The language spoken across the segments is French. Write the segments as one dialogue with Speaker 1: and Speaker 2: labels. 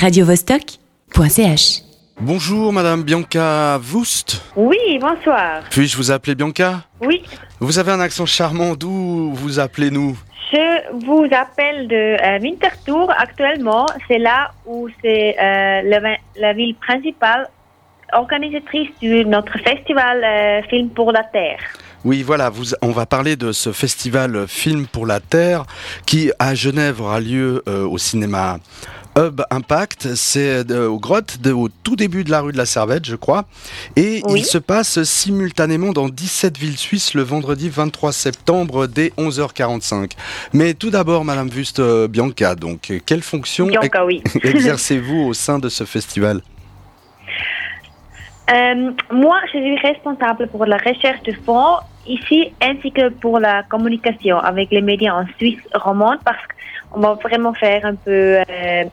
Speaker 1: radiovostok.ch.
Speaker 2: Bonjour Madame Bianca Voust.
Speaker 3: Oui, bonsoir.
Speaker 2: Puis-je vous appeler Bianca?
Speaker 3: Oui,
Speaker 2: Vous avez un accent charmant, d'où vous appelez-nous?
Speaker 3: Je vous appelle de euh, Winterthur actuellement. C'est là où c'est euh, la, la ville principale organisatrice de notre festival euh, Film pour la Terre.
Speaker 2: Oui, voilà, vous, on va parler de ce festival Film pour la Terre qui, à Genève, aura lieu euh, au cinéma Hub Impact. C'est euh, aux grottes, de- au tout début de la rue de la Servette, je crois. Et
Speaker 3: Oui.
Speaker 2: il se passe simultanément dans 17 villes suisses le vendredi 23 septembre dès 11h45. Mais tout d'abord, Madame Wust euh, Bianca, donc, quelle fonction
Speaker 3: oui.
Speaker 2: exercez-vous au sein de ce festival?
Speaker 3: Euh, moi, je suis responsable pour la recherche de fonds ici ainsi que pour la communication avec les médias en Suisse romande parce qu'on va vraiment faire un peu euh,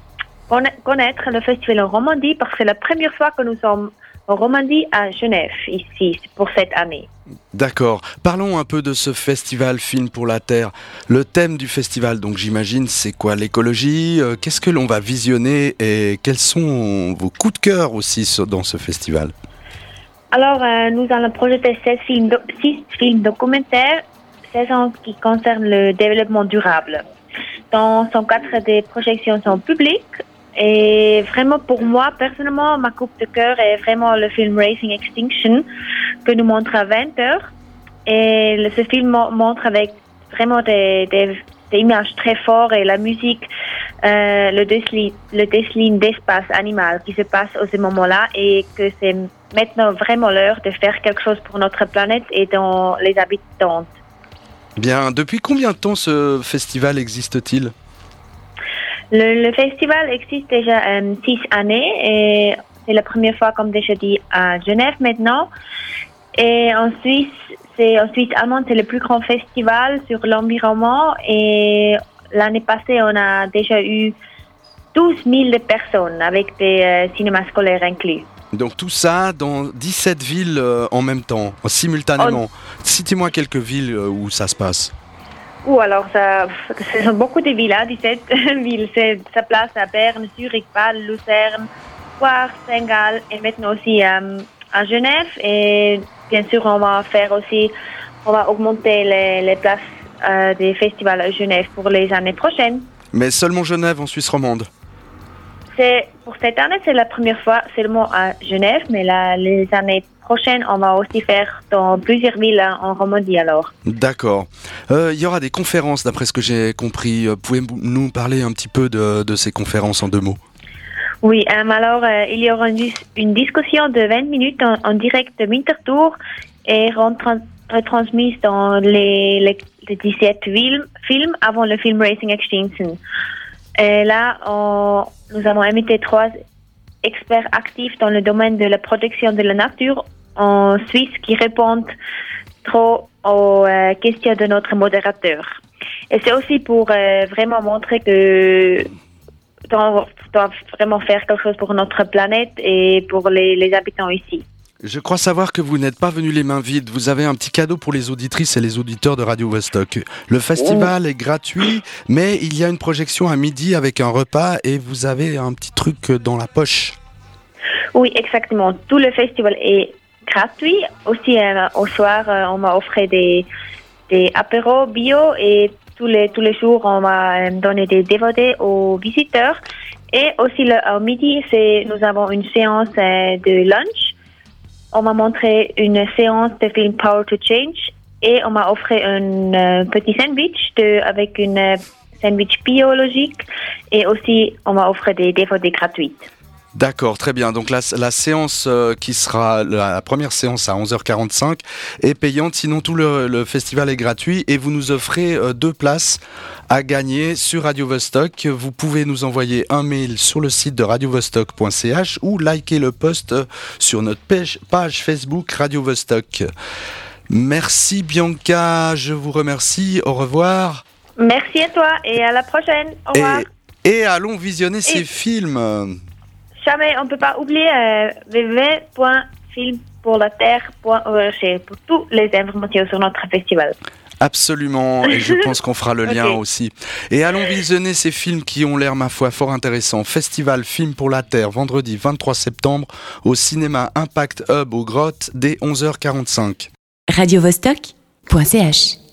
Speaker 3: connaître le festival en Romandie parce que c'est la première fois que nous sommes en Romandie à Genève ici pour cette année.
Speaker 2: D'accord. Parlons un peu de ce festival Film pour la Terre. Le thème du festival, donc j'imagine, c'est quoi L'écologie Euh, Qu'est-ce que l'on va visionner et quels sont vos coups de cœur aussi dans ce festival?
Speaker 3: Alors, euh, nous allons projeter six films, do- six films documentaires, 16 ans qui concernent le développement durable. Dans son cadre des projections sont publiques. Et vraiment, pour moi, personnellement, ma coupe de cœur est vraiment le film Racing Extinction que nous montre à 20 heures. Et le- ce film mo- montre avec vraiment des, images très fortes et la musique, euh, le déceline le d'espace animal qui se passe à ce moment-là et que c'est maintenant vraiment l'heure de faire quelque chose pour notre planète et dans les habitants.
Speaker 2: Bien, depuis combien de temps ce festival existe-t-il?
Speaker 3: Le, le festival existe déjà euh, six années et c'est la première fois, comme déjà dit, à Genève maintenant. Et en Suisse, c'est en Suisse allemande, c'est le plus grand festival sur l'environnement. Et l'année passée, on a déjà eu 12 000 personnes avec des euh, cinémas scolaires inclus.
Speaker 2: Donc tout ça dans 17 villes euh, en même temps, simultanément. Citez-moi quelques villes où ça se passe.
Speaker 3: Ou alors, ça, ce sont beaucoup de villes, hein, 17 villes. C'est- Ça place à Berne, Zurich, Bâle, Lucerne, Poire, Saint-Gall et maintenant aussi euh, à Genève. Et bien sûr, on va faire aussi, on va augmenter les, les places euh, des festivals à Genève pour les années prochaines.
Speaker 2: Mais seulement Genève en Suisse romande.
Speaker 3: C'est, pour cette année, c'est la première fois seulement à Genève, mais la- les années prochaines, on va aussi faire dans plusieurs villes hein, en Romandie alors.
Speaker 2: D'accord. Euh, Il y aura des conférences d'après ce que j'ai compris. Euh, Pouvez-vous nous parler un petit peu de, de ces conférences en deux mots?
Speaker 3: Oui, euh, alors euh, il y aura une, dis- une discussion de 20 minutes en, en direct de Winterthur et retrans- retransmise dans les, les, les 17 films, films avant le film Racing Extinction. Et là, on- nous avons invité trois experts actifs dans le domaine de la protection de la nature en Suisse qui répondent trop aux euh, questions de notre modérateur. Et c'est aussi pour euh, vraiment montrer que doit vraiment faire quelque chose pour notre planète et pour les, les habitants ici.
Speaker 2: Je crois savoir que vous n'êtes pas venu les mains vides. Vous avez un petit cadeau pour les auditrices et les auditeurs de Radio Vostok. Le festival est gratuit, mais il y a une projection à midi avec un repas et vous avez un petit truc dans la poche.
Speaker 3: Oui, exactement. Tout le festival est gratuit. Aussi, euh, au soir, euh, on m'a offert des, des apéros bio et tous les, tous les jours, on m'a euh, donné des DVD aux visiteurs. Et aussi, le, au midi, nous avons une séance de lunch. On m'a montré une séance de film Power to Change et on m'a offert un petit sandwich avec une sandwich biologique et aussi on m'a offert des DVD gratuites.
Speaker 2: D'accord, très bien. Donc la, la séance euh, qui sera la, première séance à 11h45 est payante, sinon tout le, le festival est gratuit et vous nous offrez euh, deux places à gagner sur Radio Vostok. Vous pouvez nous envoyer un mail sur le site de radiovostok.ch ou liker le post euh, sur notre page, page Facebook Radio Vostok. Merci Bianca, je vous remercie. Au revoir.
Speaker 3: Merci à toi et à la prochaine. Au revoir.
Speaker 2: Et, et allons visionner ces films.
Speaker 3: Jamais, on ne peut pas oublier euh, www.filmpourlaterre.org pour toutes les informations sur notre festival.
Speaker 2: Absolument, et je pense qu'on fera le lien aussi. Et allons visionner ces films qui ont l'air, ma foi, fort intéressants. Festival Film pour la Terre, vendredi 23 septembre, au cinéma Impact Hub aux Grottes, dès 11h45.
Speaker 1: Radio -Vostok .ch